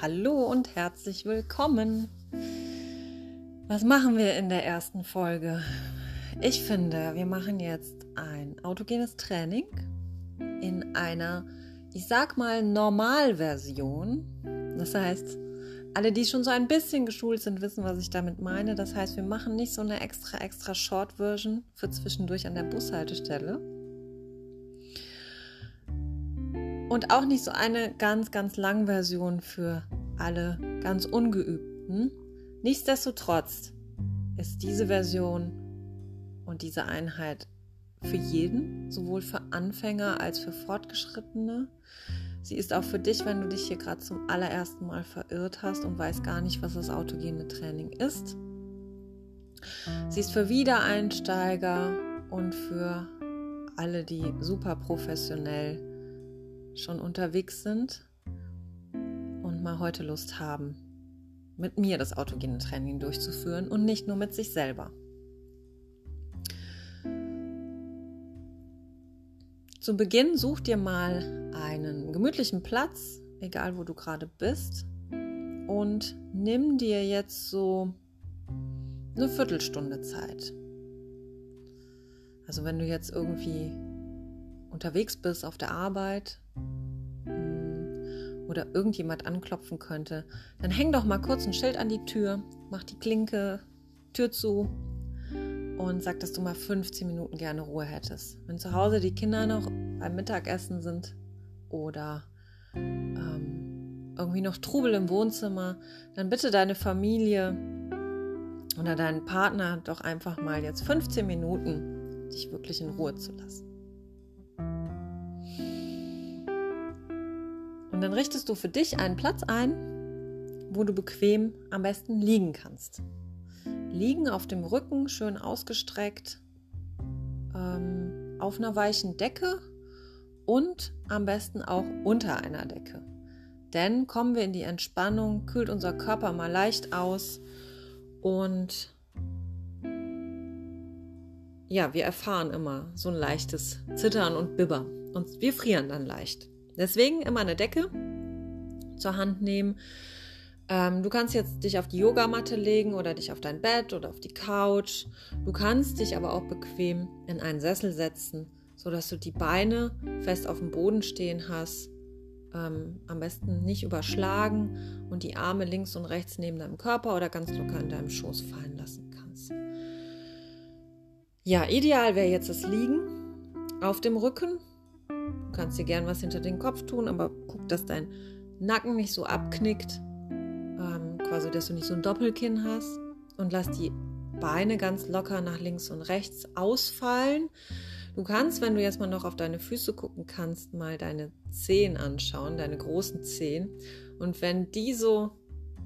Hallo und herzlich willkommen. Was machen wir in der ersten Folge? Ich finde, wir machen jetzt ein autogenes Training in einer, ich sag mal, Normalversion. Das heißt, alle, die schon so ein bisschen geschult sind, wissen, was ich damit meine. Das heißt, wir machen nicht so eine extra, extra Short Version für zwischendurch an der Bushaltestelle. Und auch nicht so eine ganz, ganz lang Version für alle ganz Ungeübten. Nichtsdestotrotz ist diese Version und diese Einheit für jeden, sowohl für Anfänger als für Fortgeschrittene. Sie ist auch für dich, wenn du dich hier gerade zum allerersten Mal verirrt hast und weißt gar nicht, was das autogene Training ist. Sie ist für Wiedereinsteiger und für alle, die super professionell schon unterwegs sind und mal heute Lust haben, mit mir das autogene Training durchzuführen und nicht nur mit sich selber. Zu Beginn such dir mal einen gemütlichen Platz, egal wo du gerade bist, und nimm dir jetzt so eine Viertelstunde Zeit. Also wenn du jetzt irgendwie unterwegs bist auf der Arbeit oder irgendjemand anklopfen könnte, dann häng doch mal kurz ein Schild an die Tür, mach die Klinke, Tür zu und sag, dass du mal 15 Minuten gerne Ruhe hättest. Wenn zu Hause die Kinder noch beim Mittagessen sind oder ähm, irgendwie noch Trubel im Wohnzimmer, dann bitte deine Familie oder deinen Partner doch einfach mal jetzt 15 Minuten dich wirklich in Ruhe zu lassen. Und dann richtest du für dich einen Platz ein, wo du bequem am besten liegen kannst. Liegen auf dem Rücken, schön ausgestreckt, ähm, auf einer weichen Decke und am besten auch unter einer Decke. Denn kommen wir in die Entspannung, kühlt unser Körper mal leicht aus und ja, wir erfahren immer so ein leichtes Zittern und Bibbern und wir frieren dann leicht. Deswegen immer eine Decke zur Hand nehmen. Ähm, du kannst jetzt dich auf die Yogamatte legen oder dich auf dein Bett oder auf die Couch. Du kannst dich aber auch bequem in einen Sessel setzen, sodass du die Beine fest auf dem Boden stehen hast. Ähm, am besten nicht überschlagen und die Arme links und rechts neben deinem Körper oder ganz locker in deinem Schoß fallen lassen kannst. Ja, ideal wäre jetzt das Liegen auf dem Rücken Du kannst dir gern was hinter den Kopf tun, aber guck, dass dein Nacken nicht so abknickt, ähm, quasi, dass du nicht so ein Doppelkinn hast und lass die Beine ganz locker nach links und rechts ausfallen. Du kannst, wenn du jetzt mal noch auf deine Füße gucken kannst, mal deine Zehen anschauen, deine großen Zehen. Und wenn die so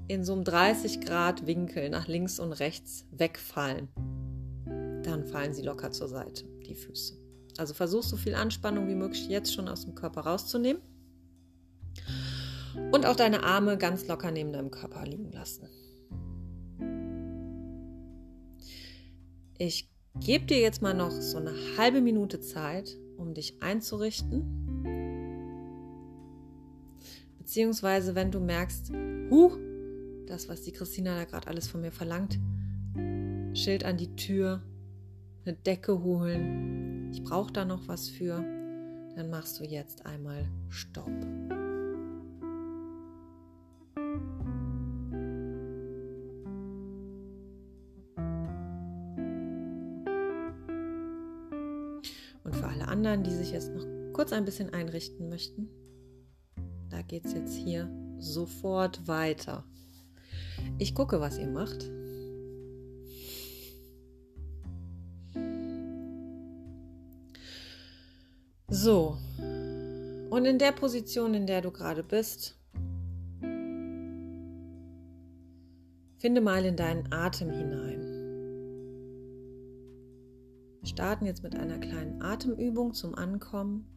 in so einem 30 Grad Winkel nach links und rechts wegfallen, dann fallen sie locker zur Seite, die Füße. Also versuch so viel Anspannung wie möglich jetzt schon aus dem Körper rauszunehmen. Und auch deine Arme ganz locker neben deinem Körper liegen lassen. Ich gebe dir jetzt mal noch so eine halbe Minute Zeit, um dich einzurichten. Beziehungsweise, wenn du merkst, huch, das, was die Christina da gerade alles von mir verlangt, Schild an die Tür, eine Decke holen, ich brauche da noch was für, dann machst du jetzt einmal Stopp. Und für alle anderen, die sich jetzt noch kurz ein bisschen einrichten möchten, da geht es jetzt hier sofort weiter. Ich gucke, was ihr macht. So. Und in der Position, in der du gerade bist, finde mal in deinen Atem hinein. Wir starten jetzt mit einer kleinen Atemübung zum Ankommen,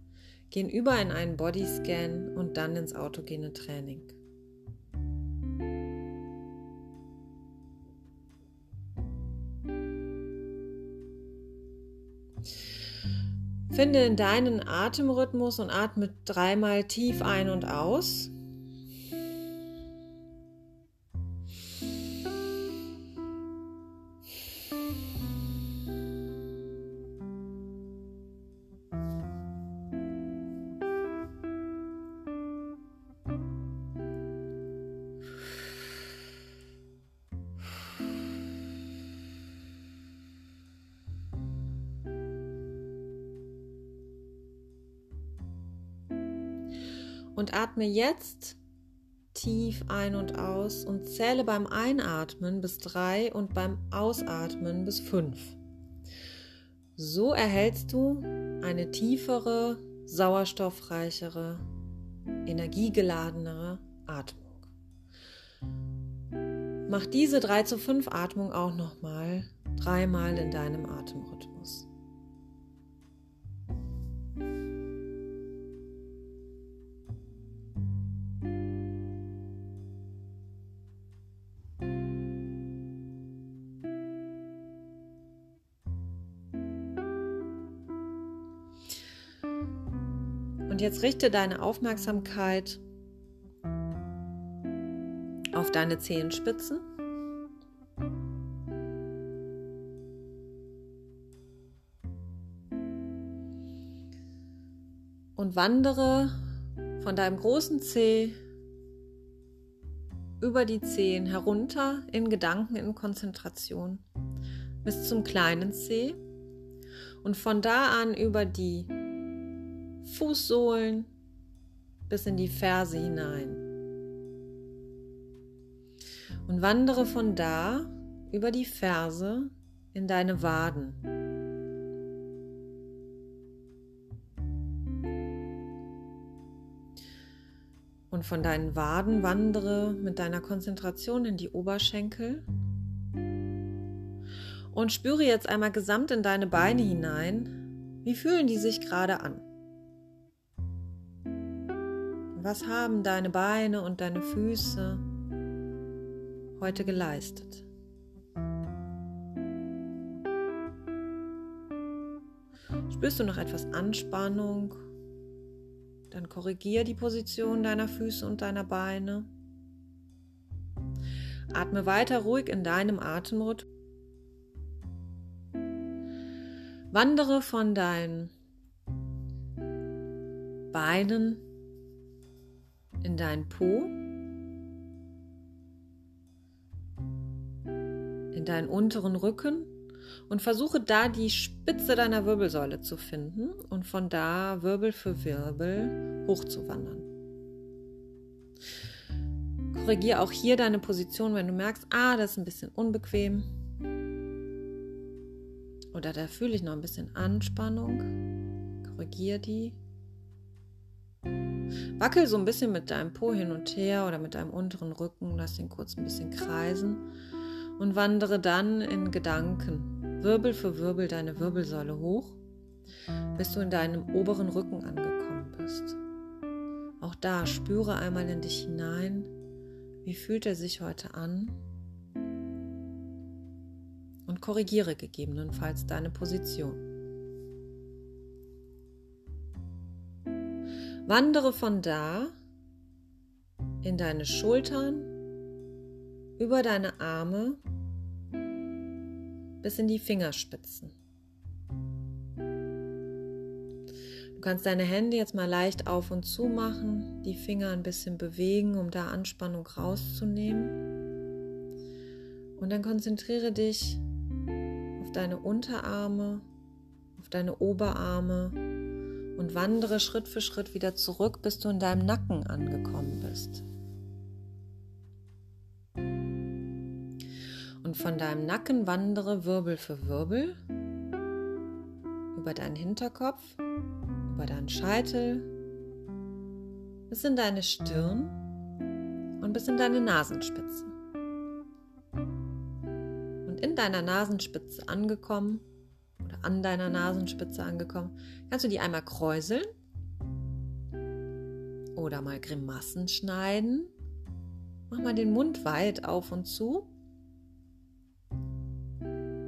gehen über in einen Bodyscan und dann ins autogene Training. Finde in deinen Atemrhythmus und atme dreimal tief ein und aus. Und atme jetzt tief ein und aus und zähle beim Einatmen bis drei und beim Ausatmen bis fünf. So erhältst du eine tiefere, sauerstoffreichere, energiegeladenere Atmung. Mach diese 3 zu 5 Atmung auch nochmal dreimal in deinem Atemrhythmus. Jetzt richte deine Aufmerksamkeit auf deine Zehenspitzen. Und wandere von deinem großen Zeh über die Zehen herunter in Gedanken, in Konzentration bis zum kleinen Zeh und von da an über die Fußsohlen bis in die Ferse hinein. Und wandere von da über die Ferse in deine Waden. Und von deinen Waden wandere mit deiner Konzentration in die Oberschenkel. Und spüre jetzt einmal gesamt in deine Beine hinein. Wie fühlen die sich gerade an? Was haben deine Beine und deine Füße heute geleistet? Spürst du noch etwas Anspannung? Dann korrigier die Position deiner Füße und deiner Beine. Atme weiter ruhig in deinem Atemrhythmus. Wandere von deinen Beinen in deinen Po, in deinen unteren Rücken und versuche da die Spitze deiner Wirbelsäule zu finden und von da Wirbel für Wirbel hochzuwandern. Korrigiere auch hier deine Position, wenn du merkst, ah, das ist ein bisschen unbequem. Oder da fühle ich noch ein bisschen Anspannung. Korrigiere die. Wackel so ein bisschen mit deinem Po hin und her oder mit deinem unteren Rücken, lass ihn kurz ein bisschen kreisen und wandere dann in Gedanken Wirbel für Wirbel deine Wirbelsäule hoch, bis du in deinem oberen Rücken angekommen bist. Auch da spüre einmal in dich hinein, wie fühlt er sich heute an und korrigiere gegebenenfalls deine Position. Wandere von da in deine Schultern, über deine Arme bis in die Fingerspitzen. Du kannst deine Hände jetzt mal leicht auf und zu machen, die Finger ein bisschen bewegen, um da Anspannung rauszunehmen. Und dann konzentriere dich auf deine Unterarme, auf deine Oberarme und wandere Schritt für Schritt wieder zurück, bis du in deinem Nacken angekommen bist. Und von deinem Nacken wandere Wirbel für Wirbel über deinen Hinterkopf, über deinen Scheitel, bis in deine Stirn und bis in deine Nasenspitze. Und in deiner Nasenspitze angekommen, an deiner Nasenspitze angekommen, kannst du die einmal kräuseln oder mal Grimassen schneiden. Mach mal den Mund weit auf und zu.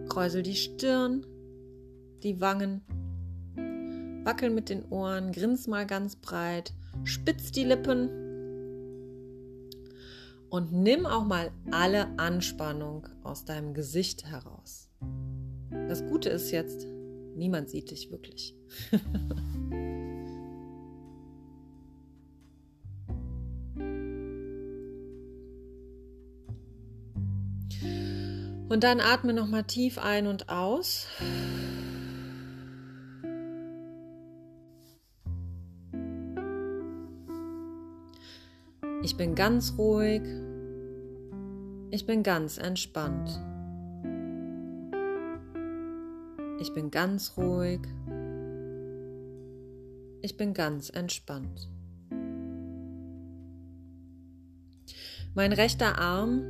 Kräusel die Stirn, die Wangen. Wackel mit den Ohren, grins mal ganz breit, spitz die Lippen und nimm auch mal alle Anspannung aus deinem Gesicht heraus. Das Gute ist jetzt, niemand sieht dich wirklich. und dann atme noch mal tief ein und aus. Ich bin ganz ruhig. Ich bin ganz entspannt. Ich bin ganz ruhig. Ich bin ganz entspannt. Mein rechter Arm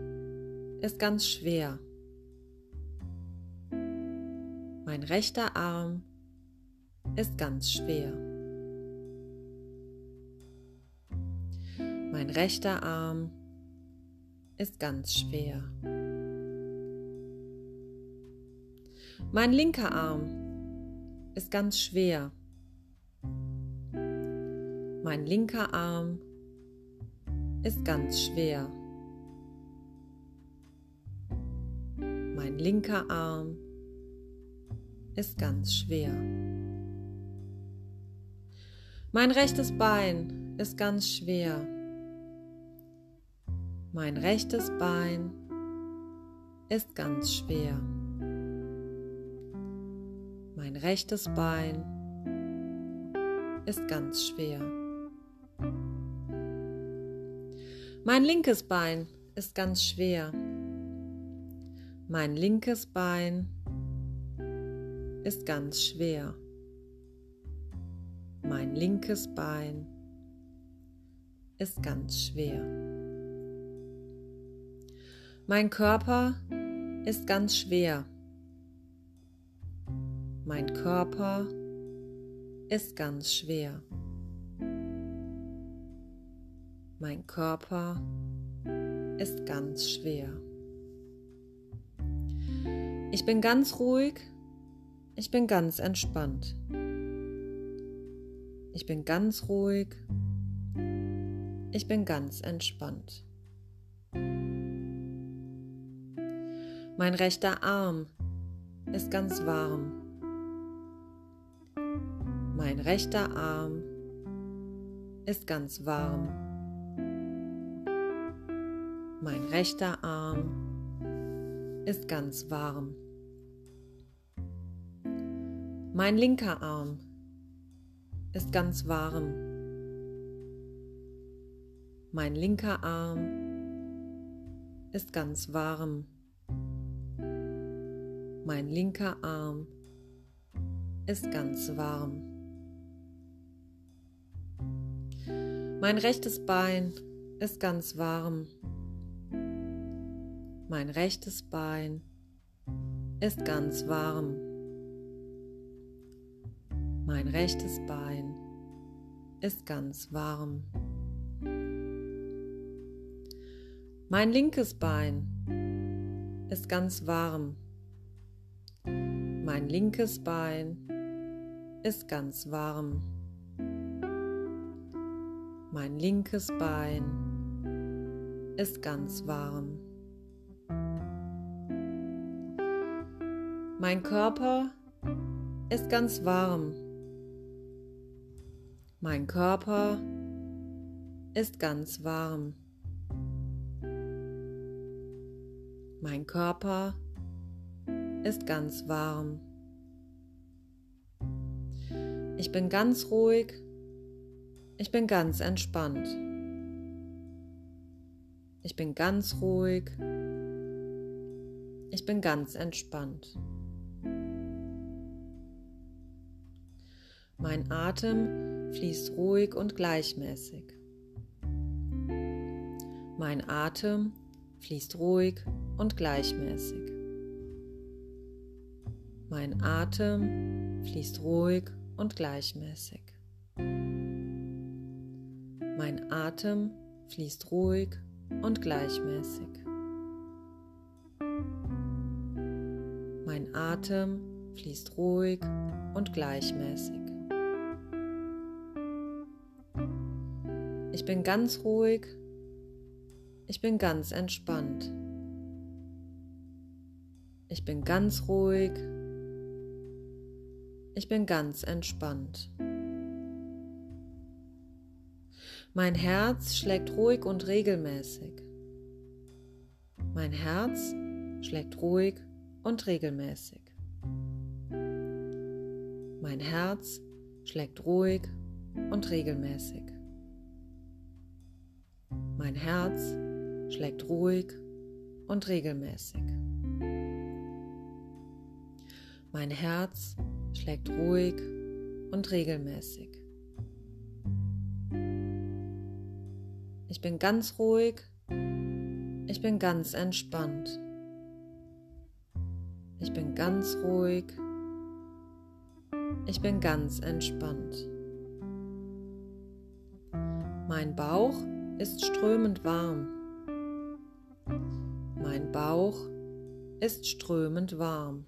ist ganz schwer. Mein rechter Arm ist ganz schwer. Mein rechter Arm ist ganz schwer. Mein linker Arm ist ganz schwer. Mein linker Arm ist ganz schwer. Mein linker Arm ist ganz schwer. Mein rechtes Bein ist ganz schwer. Mein rechtes Bein ist ganz schwer. Mein rechtes Bein ist ganz schwer. Mein linkes Bein ist ganz schwer. Mein linkes Bein ist ganz schwer. Mein linkes Bein ist ganz schwer. Mein Körper ist ganz schwer. Mein Körper ist ganz schwer. Mein Körper ist ganz schwer. Ich bin ganz ruhig. Ich bin ganz entspannt. Ich bin ganz ruhig. Ich bin ganz entspannt. Mein rechter Arm ist ganz warm. Mein rechter Arm ist ganz warm. Mein rechter Arm ist ganz warm. Mein linker Arm ist ganz warm. Mein linker Arm ist ganz warm. Mein linker Arm ist ganz warm. Mein rechtes Bein ist ganz warm. Mein rechtes Bein ist ganz warm. Mein rechtes Bein ist ganz warm. Mein linkes Bein ist ganz warm. Mein linkes Bein ist ganz warm. Mein linkes Bein ist ganz warm. Mein Körper ist ganz warm. Mein Körper ist ganz warm. Mein Körper ist ganz warm. Ich bin ganz ruhig. Ich bin ganz entspannt. Ich bin ganz ruhig. Ich bin ganz entspannt. Mein Atem fließt ruhig und gleichmäßig. Mein Atem fließt ruhig und gleichmäßig. Mein Atem fließt ruhig und gleichmäßig. Mein Atem fließt ruhig und gleichmäßig. Mein Atem fließt ruhig und gleichmäßig. Ich bin ganz ruhig. Ich bin ganz entspannt. Ich bin ganz ruhig. Ich bin ganz entspannt. Mein Herz schlägt ruhig und regelmäßig. Mein Herz schlägt ruhig und regelmäßig. Mein Herz schlägt ruhig und regelmäßig. Mein Herz schlägt ruhig und regelmäßig. Mein Herz schlägt ruhig und regelmäßig. Ich bin ganz ruhig. Ich bin ganz entspannt. Ich bin ganz ruhig. Ich bin ganz entspannt. Mein Bauch ist strömend warm. Mein Bauch ist strömend warm.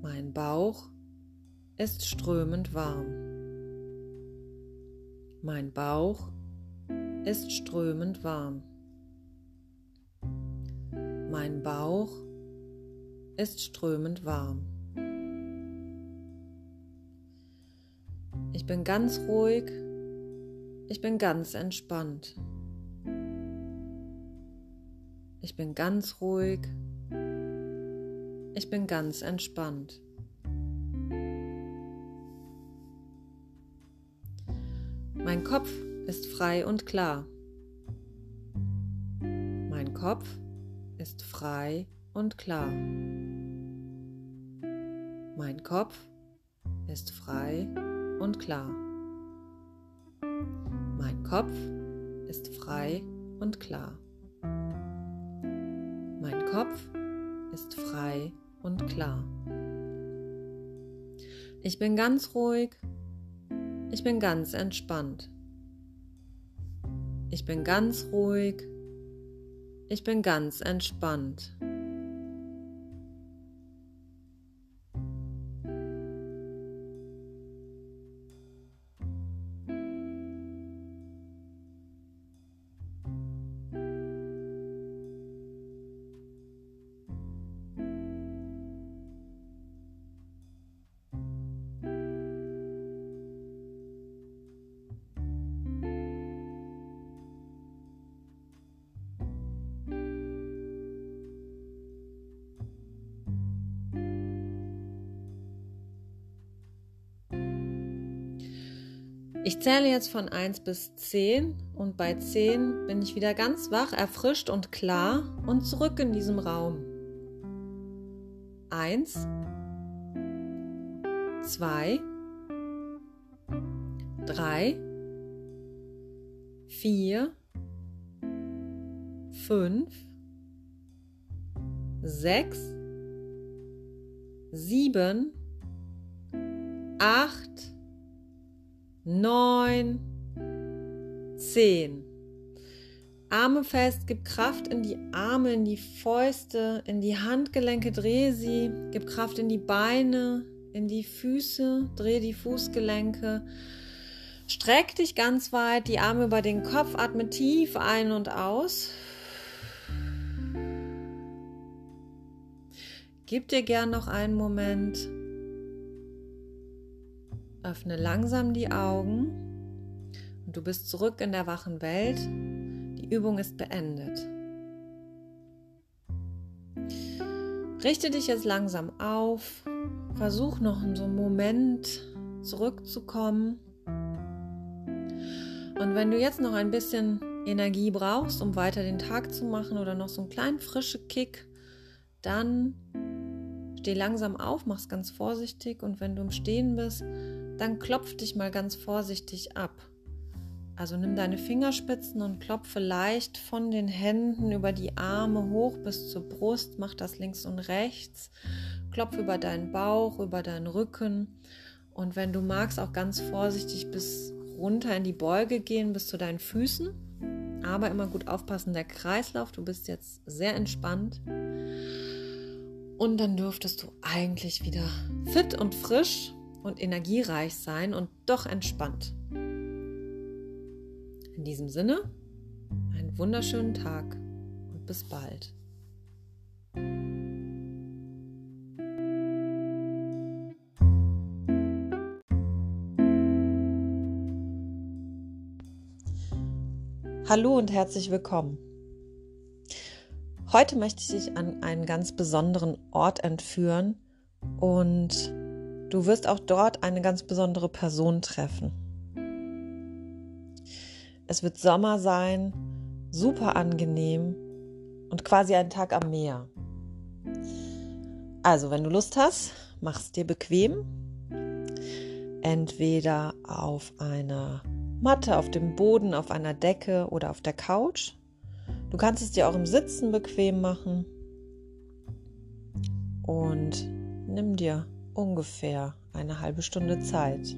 Mein Bauch ist strömend warm. Mein Bauch ist strömend warm. Mein Bauch ist strömend warm. Ich bin ganz ruhig. Ich bin ganz entspannt. Ich bin ganz ruhig. Ich bin ganz entspannt. Mein Kopf ist frei und klar. Mein Kopf ist frei und klar. Mein Kopf ist frei und klar. Mein Kopf ist frei und klar. Mein Kopf ist frei und klar. Ich bin ganz ruhig. Ich bin ganz entspannt. Ich bin ganz ruhig. Ich bin ganz entspannt. Ich zähle jetzt von 1 bis 10 und bei 10 bin ich wieder ganz wach, erfrischt und klar und zurück in diesem Raum. 1, 2, 3, 4, 5, 6, 7, 8, neun, zehn. Arme fest, gib Kraft in die Arme, in die Fäuste, in die Handgelenke, dreh sie, gib Kraft in die Beine, in die Füße, dreh die Fußgelenke. Streck dich ganz weit, die Arme über den Kopf, atme tief ein und aus. Gib dir gern noch einen Moment. Öffne langsam die Augen und du bist zurück in der wachen Welt. Die Übung ist beendet. Richte dich jetzt langsam auf. Versuch noch in so einem Moment zurückzukommen. Und wenn du jetzt noch ein bisschen Energie brauchst, um weiter den Tag zu machen oder noch so einen kleinen frischen Kick, dann steh langsam auf, mach's ganz vorsichtig und wenn du im Stehen bist, dann klopf dich mal ganz vorsichtig ab. Also nimm deine Fingerspitzen und klopfe leicht von den Händen über die Arme hoch bis zur Brust, mach das links und rechts, klopf über deinen Bauch, über deinen Rücken und wenn du magst, auch ganz vorsichtig bis runter in die Beuge gehen, bis zu deinen Füßen. Aber immer gut aufpassen, der Kreislauf, du bist jetzt sehr entspannt. Und dann dürftest du eigentlich wieder fit und frisch und energiereich sein und doch entspannt. In diesem Sinne, einen wunderschönen Tag und bis bald. Hallo und herzlich willkommen. Heute möchte ich dich an einen ganz besonderen Ort entführen und Du wirst auch dort eine ganz besondere Person treffen. Es wird Sommer sein, super angenehm und quasi ein Tag am Meer. Also, wenn du Lust hast, mach's dir bequem. Entweder auf einer Matte, auf dem Boden, auf einer Decke oder auf der Couch. Du kannst es dir auch im Sitzen bequem machen. Und nimm dir ungefähr eine halbe Stunde Zeit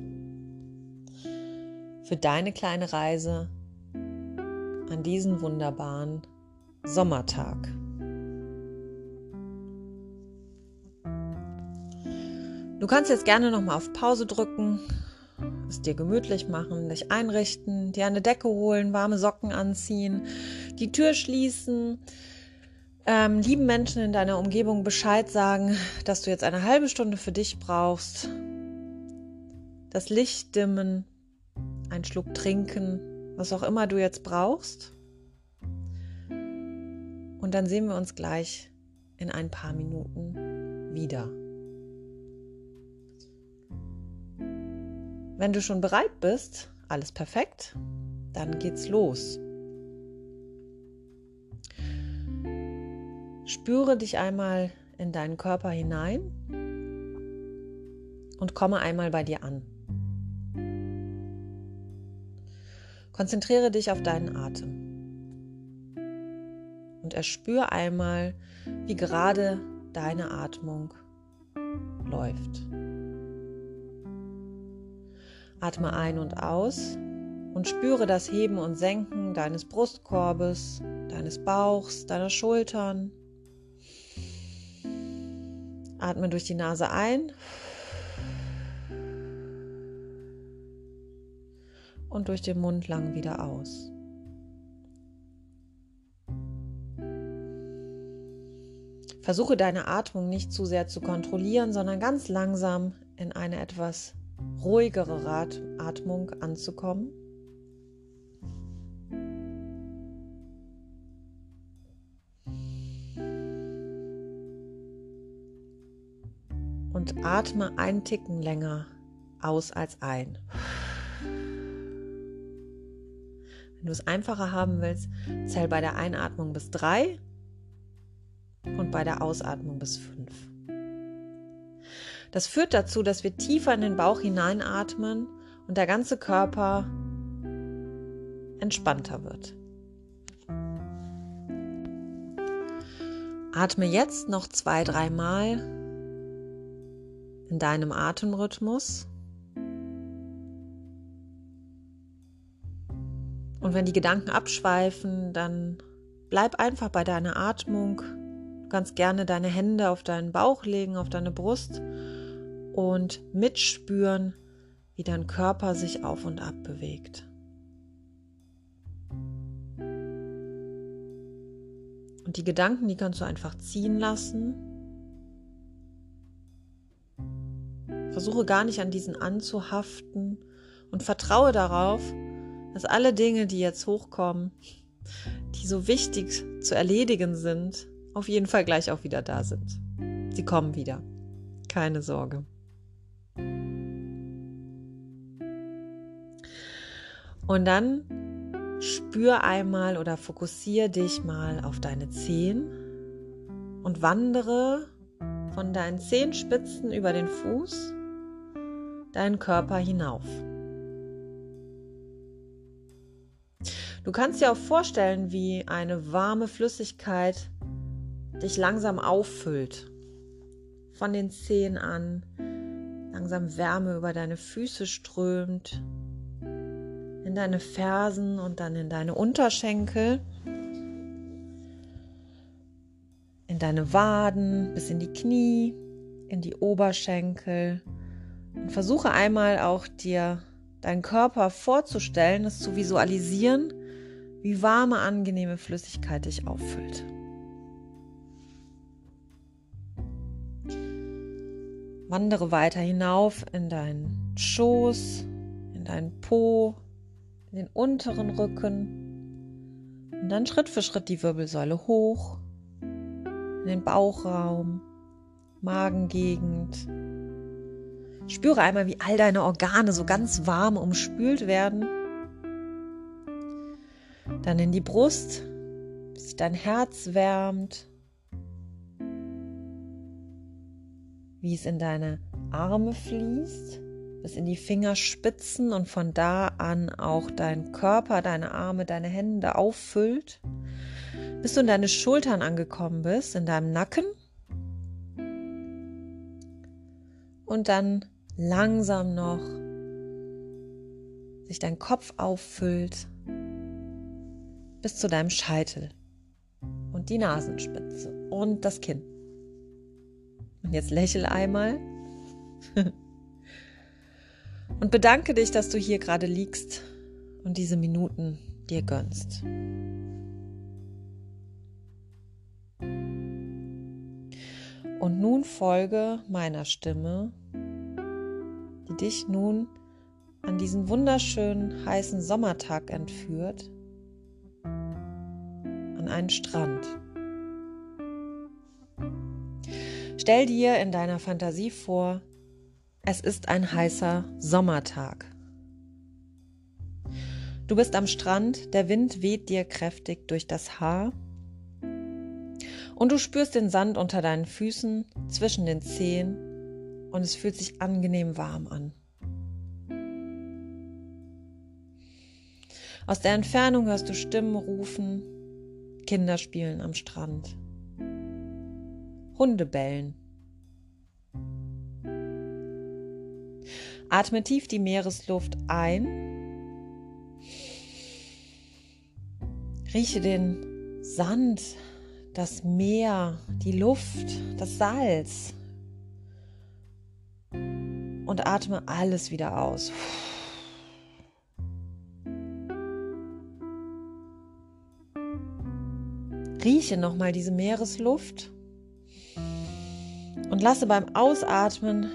für deine kleine Reise an diesen wunderbaren Sommertag. Du kannst jetzt gerne noch mal auf Pause drücken, es dir gemütlich machen, dich einrichten, dir eine Decke holen, warme Socken anziehen, die Tür schließen, ähm, lieben Menschen in deiner Umgebung Bescheid sagen, dass du jetzt eine halbe Stunde für dich brauchst, das Licht dimmen, einen Schluck trinken, was auch immer du jetzt brauchst. Und dann sehen wir uns gleich in ein paar Minuten wieder. Wenn du schon bereit bist, alles perfekt, dann geht's los. Spüre dich einmal in deinen Körper hinein und komme einmal bei dir an. Konzentriere dich auf deinen Atem und erspür einmal, wie gerade deine Atmung läuft. Atme ein und aus und spüre das Heben und Senken deines Brustkorbes, deines Bauchs, deiner Schultern. Atme durch die Nase ein und durch den Mund lang wieder aus. Versuche deine Atmung nicht zu sehr zu kontrollieren, sondern ganz langsam in eine etwas ruhigere Atmung anzukommen. Und atme einen Ticken länger aus als ein. Wenn du es einfacher haben willst, zähl bei der Einatmung bis drei und bei der Ausatmung bis fünf. Das führt dazu, dass wir tiefer in den Bauch hineinatmen und der ganze Körper entspannter wird. Atme jetzt noch zwei, dreimal in deinem Atemrhythmus. Und wenn die Gedanken abschweifen, dann bleib einfach bei deiner Atmung. Du kannst gerne deine Hände auf deinen Bauch legen, auf deine Brust und mitspüren, wie dein Körper sich auf und ab bewegt. Und die Gedanken, die kannst du einfach ziehen lassen. Versuche gar nicht an diesen anzuhaften und vertraue darauf, dass alle Dinge, die jetzt hochkommen, die so wichtig zu erledigen sind, auf jeden Fall gleich auch wieder da sind. Sie kommen wieder. Keine Sorge. Und dann spür einmal oder fokussiere dich mal auf deine Zehen und wandere von deinen Zehenspitzen über den Fuß deinen Körper hinauf. Du kannst dir auch vorstellen, wie eine warme Flüssigkeit dich langsam auffüllt. Von den Zehen an, langsam Wärme über deine Füße strömt, in deine Fersen und dann in deine Unterschenkel, in deine Waden, bis in die Knie, in die Oberschenkel. Und versuche einmal auch dir deinen Körper vorzustellen, es zu visualisieren, wie warme, angenehme Flüssigkeit dich auffüllt. Wandere weiter hinauf in deinen Schoß, in deinen Po, in den unteren Rücken. Und dann Schritt für Schritt die Wirbelsäule hoch, in den Bauchraum, Magengegend. Spüre einmal, wie all deine Organe so ganz warm umspült werden. Dann in die Brust, bis dein Herz wärmt, wie es in deine Arme fließt, bis in die Fingerspitzen und von da an auch dein Körper, deine Arme, deine Hände auffüllt, bis du in deine Schultern angekommen bist, in deinem Nacken. Und dann langsam noch sich dein Kopf auffüllt bis zu deinem Scheitel und die Nasenspitze und das Kinn. Und jetzt lächel einmal und bedanke dich, dass du hier gerade liegst und diese Minuten dir gönnst. Und nun folge meiner Stimme, die dich nun an diesen wunderschönen heißen Sommertag entführt, an einen Strand. Stell dir in deiner Fantasie vor, es ist ein heißer Sommertag. Du bist am Strand, der Wind weht dir kräftig durch das Haar und du spürst den Sand unter deinen Füßen, zwischen den Zehen und es fühlt sich angenehm warm an. Aus der Entfernung hörst du Stimmen rufen, Kinder spielen am Strand, Hunde bellen. Atme tief die Meeresluft ein. Rieche den Sand das Meer, die Luft, das Salz. Und atme alles wieder aus. Rieche nochmal diese Meeresluft und lasse beim Ausatmen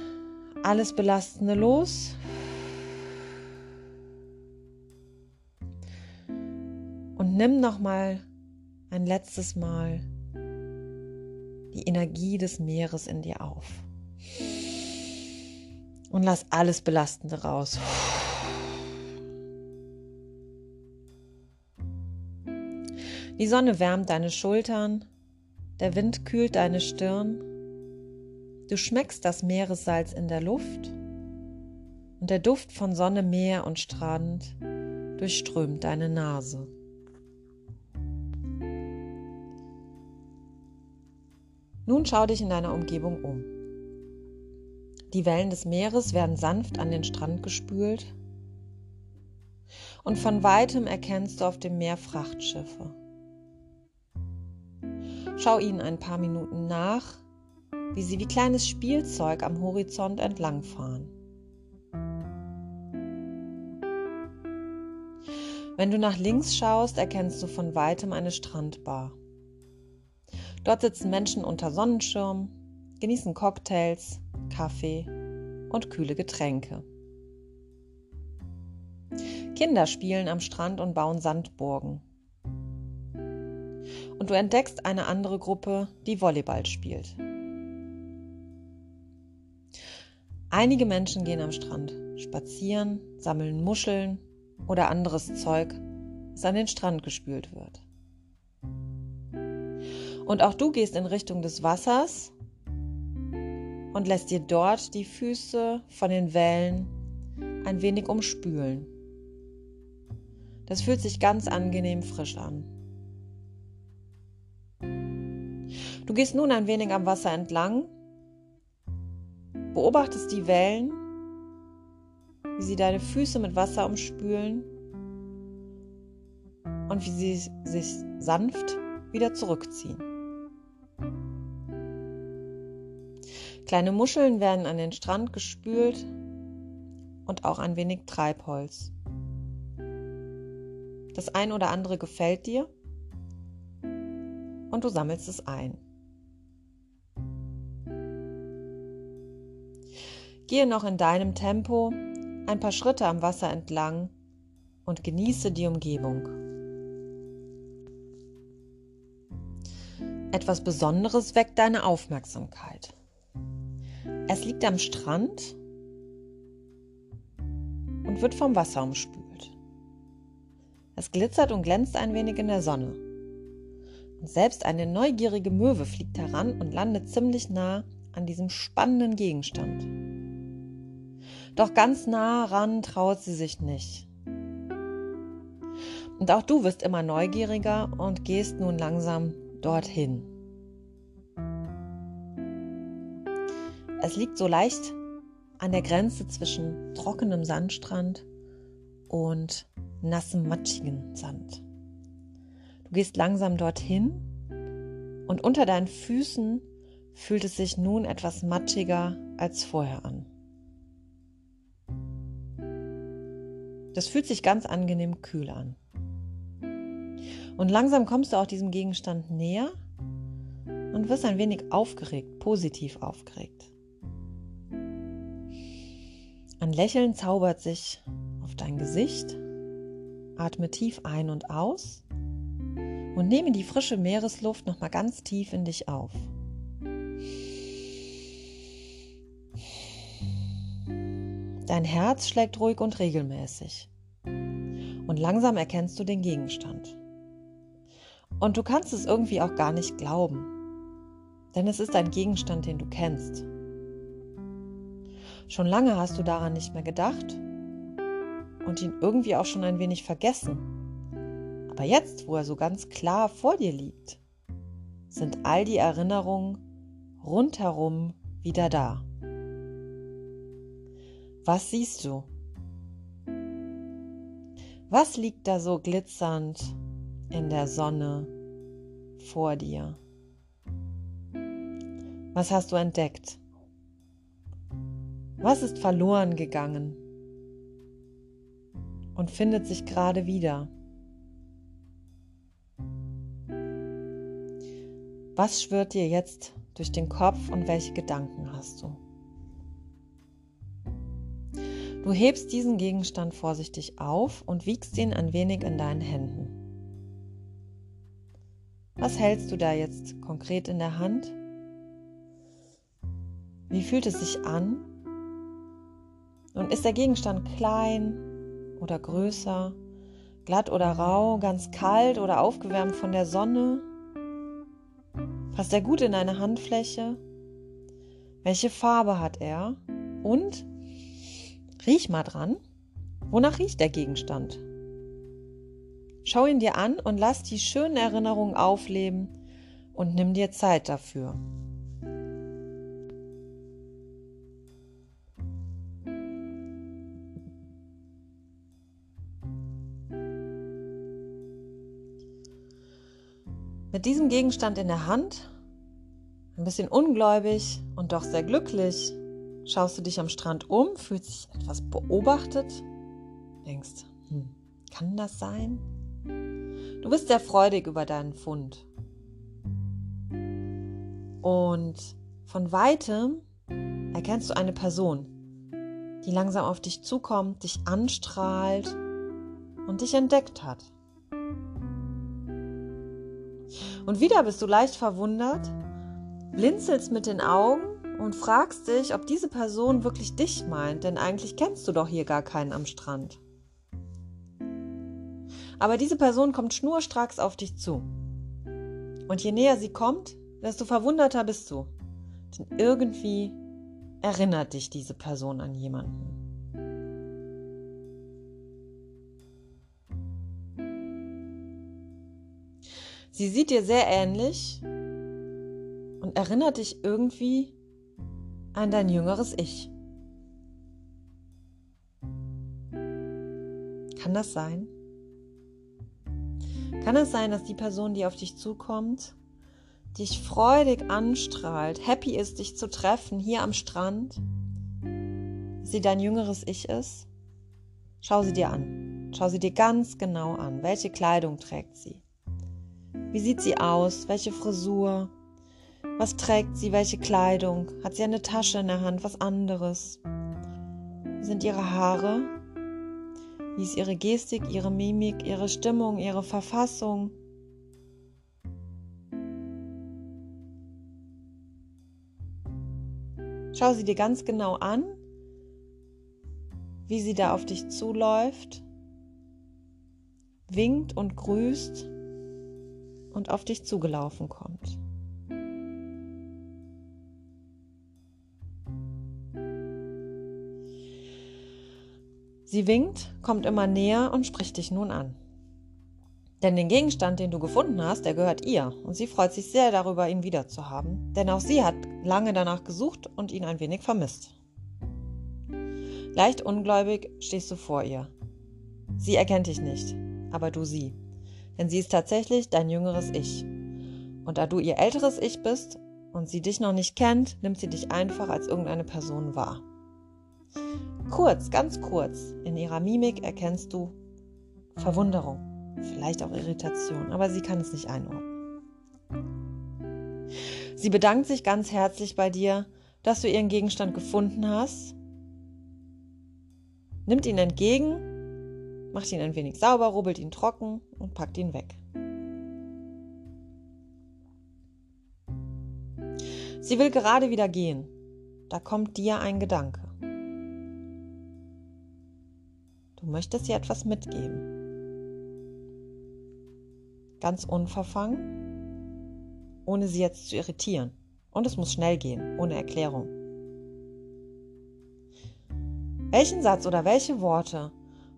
alles Belastende los. Und nimm nochmal ein letztes Mal die Energie des Meeres in dir auf. Und lass alles Belastende raus. Die Sonne wärmt deine Schultern, der Wind kühlt deine Stirn, du schmeckst das Meeressalz in der Luft und der Duft von Sonne, Meer und Strand durchströmt deine Nase. Nun schau dich in deiner Umgebung um. Die Wellen des Meeres werden sanft an den Strand gespült und von weitem erkennst du auf dem Meer Frachtschiffe. Schau ihnen ein paar Minuten nach, wie sie wie kleines Spielzeug am Horizont entlangfahren. Wenn du nach links schaust, erkennst du von weitem eine Strandbar. Dort sitzen Menschen unter Sonnenschirm, genießen Cocktails, Kaffee und kühle Getränke. Kinder spielen am Strand und bauen Sandburgen. Und du entdeckst eine andere Gruppe, die Volleyball spielt. Einige Menschen gehen am Strand spazieren, sammeln Muscheln oder anderes Zeug, das an den Strand gespült wird. Und auch du gehst in Richtung des Wassers und lässt dir dort die Füße von den Wellen ein wenig umspülen. Das fühlt sich ganz angenehm frisch an. Du gehst nun ein wenig am Wasser entlang, beobachtest die Wellen, wie sie deine Füße mit Wasser umspülen und wie sie sich sanft wieder zurückziehen. Kleine Muscheln werden an den Strand gespült und auch ein wenig Treibholz. Das ein oder andere gefällt dir und du sammelst es ein. Gehe noch in deinem Tempo ein paar Schritte am Wasser entlang und genieße die Umgebung. Etwas Besonderes weckt deine Aufmerksamkeit. Es liegt am Strand und wird vom Wasser umspült. Es glitzert und glänzt ein wenig in der Sonne. Und selbst eine neugierige Möwe fliegt heran und landet ziemlich nah an diesem spannenden Gegenstand. Doch ganz nah ran traut sie sich nicht. Und auch du wirst immer neugieriger und gehst nun langsam dorthin. Es liegt so leicht an der Grenze zwischen trockenem Sandstrand und nassem, matschigen Sand. Du gehst langsam dorthin und unter deinen Füßen fühlt es sich nun etwas matschiger als vorher an. Das fühlt sich ganz angenehm kühl an. Und langsam kommst du auch diesem Gegenstand näher und wirst ein wenig aufgeregt, positiv aufgeregt. Ein Lächeln zaubert sich auf dein Gesicht. Atme tief ein und aus und nehme die frische Meeresluft nochmal ganz tief in dich auf. Dein Herz schlägt ruhig und regelmäßig. Und langsam erkennst du den Gegenstand. Und du kannst es irgendwie auch gar nicht glauben. Denn es ist ein Gegenstand, den du kennst. Schon lange hast du daran nicht mehr gedacht und ihn irgendwie auch schon ein wenig vergessen. Aber jetzt, wo er so ganz klar vor dir liegt, sind all die Erinnerungen rundherum wieder da. Was siehst du? Was liegt da so glitzernd in der Sonne vor dir? Was hast du entdeckt? Was ist verloren gegangen und findet sich gerade wieder? Was schwirrt dir jetzt durch den Kopf und welche Gedanken hast du? Du hebst diesen Gegenstand vorsichtig auf und wiegst ihn ein wenig in deinen Händen. Was hältst du da jetzt konkret in der Hand? Wie fühlt es sich an? Und ist der Gegenstand klein oder größer, glatt oder rau, ganz kalt oder aufgewärmt von der Sonne? Passt er gut in deine Handfläche? Welche Farbe hat er? Und riech mal dran. Wonach riecht der Gegenstand? Schau ihn dir an und lass die schönen Erinnerungen aufleben und nimm dir Zeit dafür. Mit diesem Gegenstand in der Hand, ein bisschen ungläubig und doch sehr glücklich, schaust du dich am Strand um, fühlst dich etwas beobachtet, denkst, hm, kann das sein? Du bist sehr freudig über deinen Fund. Und von weitem erkennst du eine Person, die langsam auf dich zukommt, dich anstrahlt und dich entdeckt hat. Und wieder bist du leicht verwundert, blinzelst mit den Augen und fragst dich, ob diese Person wirklich dich meint, denn eigentlich kennst du doch hier gar keinen am Strand. Aber diese Person kommt schnurstracks auf dich zu. Und je näher sie kommt, desto verwunderter bist du. Denn irgendwie erinnert dich diese Person an jemanden. Sie sieht dir sehr ähnlich und erinnert dich irgendwie an dein jüngeres Ich. Kann das sein? Kann es sein, dass die Person, die auf dich zukommt, dich freudig anstrahlt, happy ist, dich zu treffen hier am Strand, sie dein jüngeres Ich ist? Schau sie dir an. Schau sie dir ganz genau an. Welche Kleidung trägt sie? Wie sieht sie aus? Welche Frisur? Was trägt sie? Welche Kleidung? Hat sie eine Tasche in der Hand? Was anderes? Sind ihre Haare? Wie ist ihre Gestik, ihre Mimik, ihre Stimmung, ihre Verfassung? Schau sie dir ganz genau an, wie sie da auf dich zuläuft winkt und grüßt und auf dich zugelaufen kommt. Sie winkt, kommt immer näher und spricht dich nun an. Denn den Gegenstand, den du gefunden hast, der gehört ihr und sie freut sich sehr darüber, ihn wiederzuhaben, denn auch sie hat lange danach gesucht und ihn ein wenig vermisst. Leicht ungläubig stehst du vor ihr. Sie erkennt dich nicht, aber du sie, denn sie ist tatsächlich dein jüngeres Ich. Und da du ihr älteres Ich bist und sie dich noch nicht kennt, nimmt sie dich einfach als irgendeine Person wahr. Kurz, ganz kurz, in ihrer Mimik erkennst du Verwunderung vielleicht auch Irritation, aber sie kann es nicht einordnen. Sie bedankt sich ganz herzlich bei dir, dass du ihren Gegenstand gefunden hast, nimmt ihn entgegen, macht ihn ein wenig sauber, rubbelt ihn trocken und packt ihn weg. Sie will gerade wieder gehen. Da kommt dir ein Gedanke. Du möchtest ihr etwas mitgeben ganz unverfangen, ohne sie jetzt zu irritieren. Und es muss schnell gehen, ohne Erklärung. Welchen Satz oder welche Worte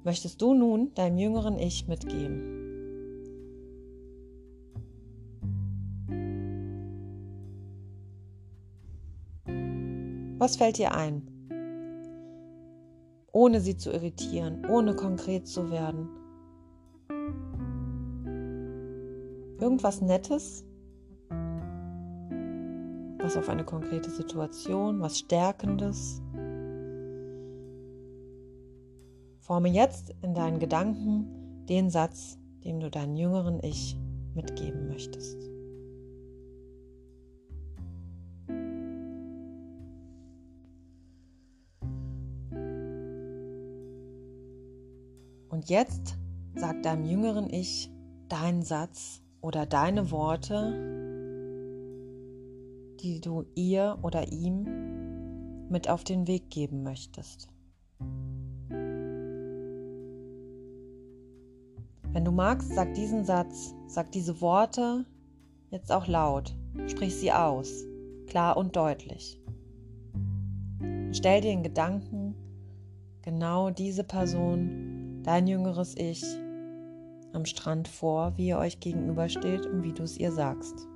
möchtest du nun deinem jüngeren Ich mitgeben? Was fällt dir ein? Ohne sie zu irritieren, ohne konkret zu werden. Irgendwas Nettes, was auf eine konkrete Situation, was Stärkendes. Forme jetzt in deinen Gedanken den Satz, den du deinem jüngeren Ich mitgeben möchtest. Und jetzt sag deinem jüngeren Ich deinen Satz, oder deine Worte, die du ihr oder ihm mit auf den Weg geben möchtest. Wenn du magst, sag diesen Satz, sag diese Worte jetzt auch laut, sprich sie aus, klar und deutlich. Stell dir in Gedanken genau diese Person, dein jüngeres Ich, am Strand vor, wie ihr euch gegenübersteht und wie du es ihr sagst.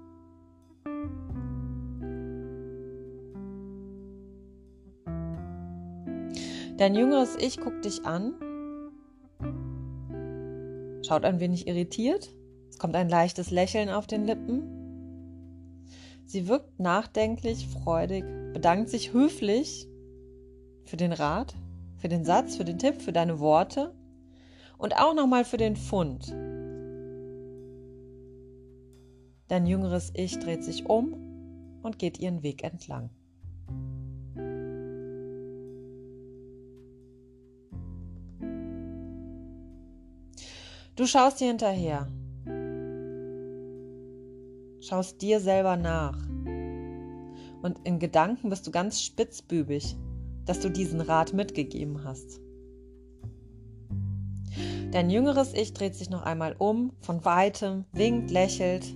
Dein jüngeres Ich guckt dich an, schaut ein wenig irritiert, es kommt ein leichtes Lächeln auf den Lippen. Sie wirkt nachdenklich, freudig, bedankt sich höflich für den Rat, für den Satz, für den Tipp, für deine Worte und auch nochmal für den Fund. Dein jüngeres Ich dreht sich um und geht ihren Weg entlang. Du schaust dir hinterher, schaust dir selber nach und in Gedanken bist du ganz spitzbübig, dass du diesen Rat mitgegeben hast. Dein jüngeres Ich dreht sich noch einmal um, von weitem, winkt, lächelt.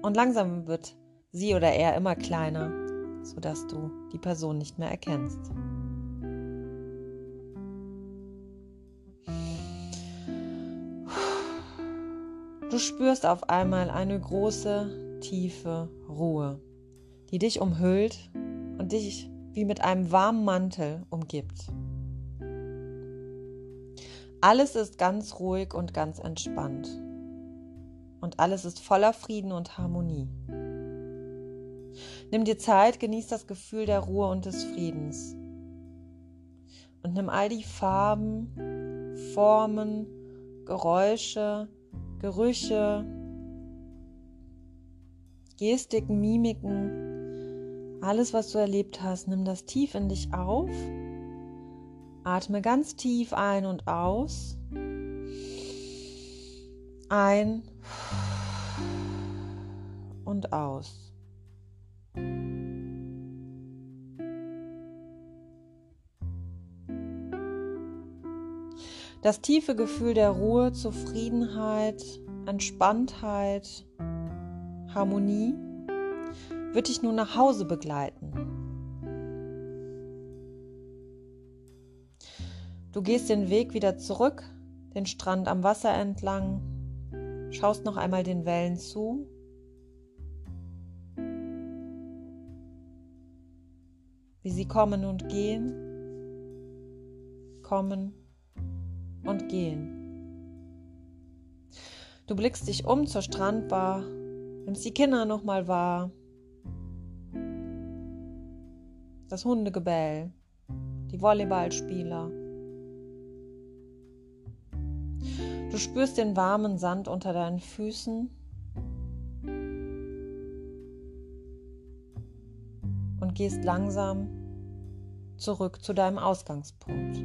Und langsam wird sie oder er immer kleiner, sodass du die Person nicht mehr erkennst. Du spürst auf einmal eine große, tiefe Ruhe, die dich umhüllt und dich wie mit einem warmen Mantel umgibt. Alles ist ganz ruhig und ganz entspannt. Und alles ist voller Frieden und Harmonie. Nimm dir Zeit, genieß das Gefühl der Ruhe und des Friedens. Und nimm all die Farben, Formen, Geräusche, Gerüche, Gestiken, Mimiken, alles, was du erlebt hast, nimm das tief in dich auf Atme ganz tief ein und aus. Ein und aus. Das tiefe Gefühl der Ruhe, Zufriedenheit, Entspanntheit, Harmonie wird dich nun nach Hause begleiten. Du gehst den Weg wieder zurück, den Strand am Wasser entlang, schaust noch einmal den Wellen zu. Wie sie kommen und gehen, kommen und gehen. Du blickst dich um zur Strandbar, nimmst die Kinder nochmal wahr. Das Hundegebell, die Volleyballspieler. Du spürst den warmen Sand unter deinen Füßen und gehst langsam zurück zu deinem Ausgangspunkt.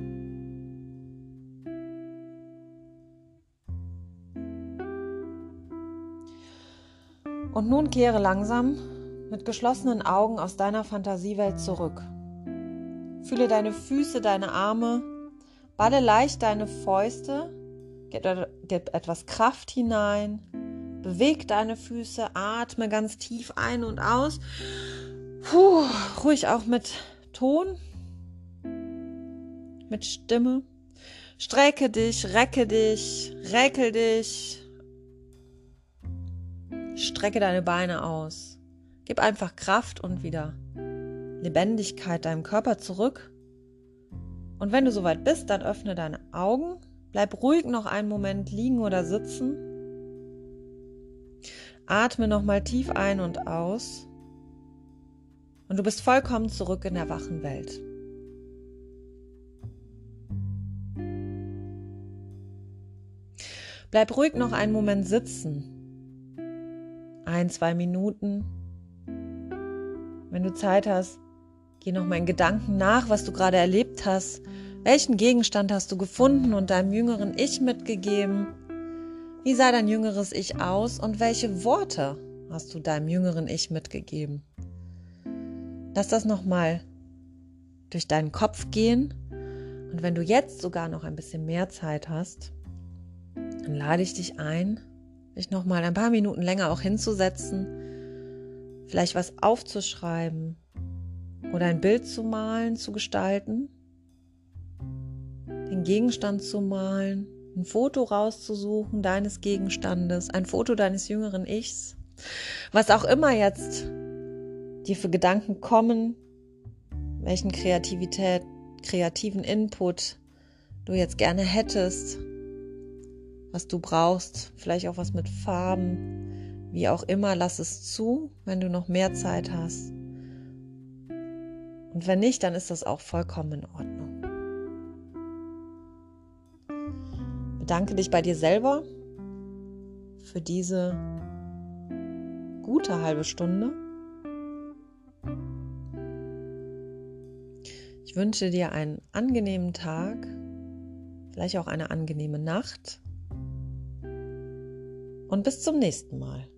Und nun kehre langsam mit geschlossenen Augen aus deiner Fantasiewelt zurück. Fühle deine Füße, deine Arme, balle leicht deine Fäuste, gib, etwas Kraft hinein, beweg deine Füße, atme ganz tief ein und aus. Puh, ruhig auch mit Ton, mit Stimme. Strecke dich, recke dich, räkel dich, Strecke deine Beine aus. Gib einfach Kraft und wieder Lebendigkeit deinem Körper zurück. Und wenn du soweit bist, dann öffne deine Augen. Bleib ruhig noch einen Moment liegen oder sitzen. Atme nochmal tief ein und aus. Und du bist vollkommen zurück in der wachen Welt. Bleib ruhig noch einen Moment sitzen ein, zwei Minuten. Wenn du Zeit hast, geh noch mal in Gedanken nach, was du gerade erlebt hast. Welchen Gegenstand hast du gefunden und deinem jüngeren Ich mitgegeben? Wie sah dein jüngeres Ich aus und welche Worte hast du deinem jüngeren Ich mitgegeben? Lass das nochmal durch deinen Kopf gehen. Und wenn du jetzt sogar noch ein bisschen mehr Zeit hast, dann lade ich dich ein, dich noch mal ein paar Minuten länger auch hinzusetzen, vielleicht was aufzuschreiben oder ein Bild zu malen, zu gestalten, den Gegenstand zu malen, ein Foto rauszusuchen deines Gegenstandes, ein Foto deines jüngeren Ichs, was auch immer jetzt dir für Gedanken kommen, welchen Kreativität, kreativen Input du jetzt gerne hättest, was du brauchst, vielleicht auch was mit Farben, wie auch immer, lass es zu, wenn du noch mehr Zeit hast. Und wenn nicht, dann ist das auch vollkommen in Ordnung. Bedanke dich bei dir selber für diese gute halbe Stunde. Ich wünsche dir einen angenehmen Tag, vielleicht auch eine angenehme Nacht und bis zum nächsten Mal.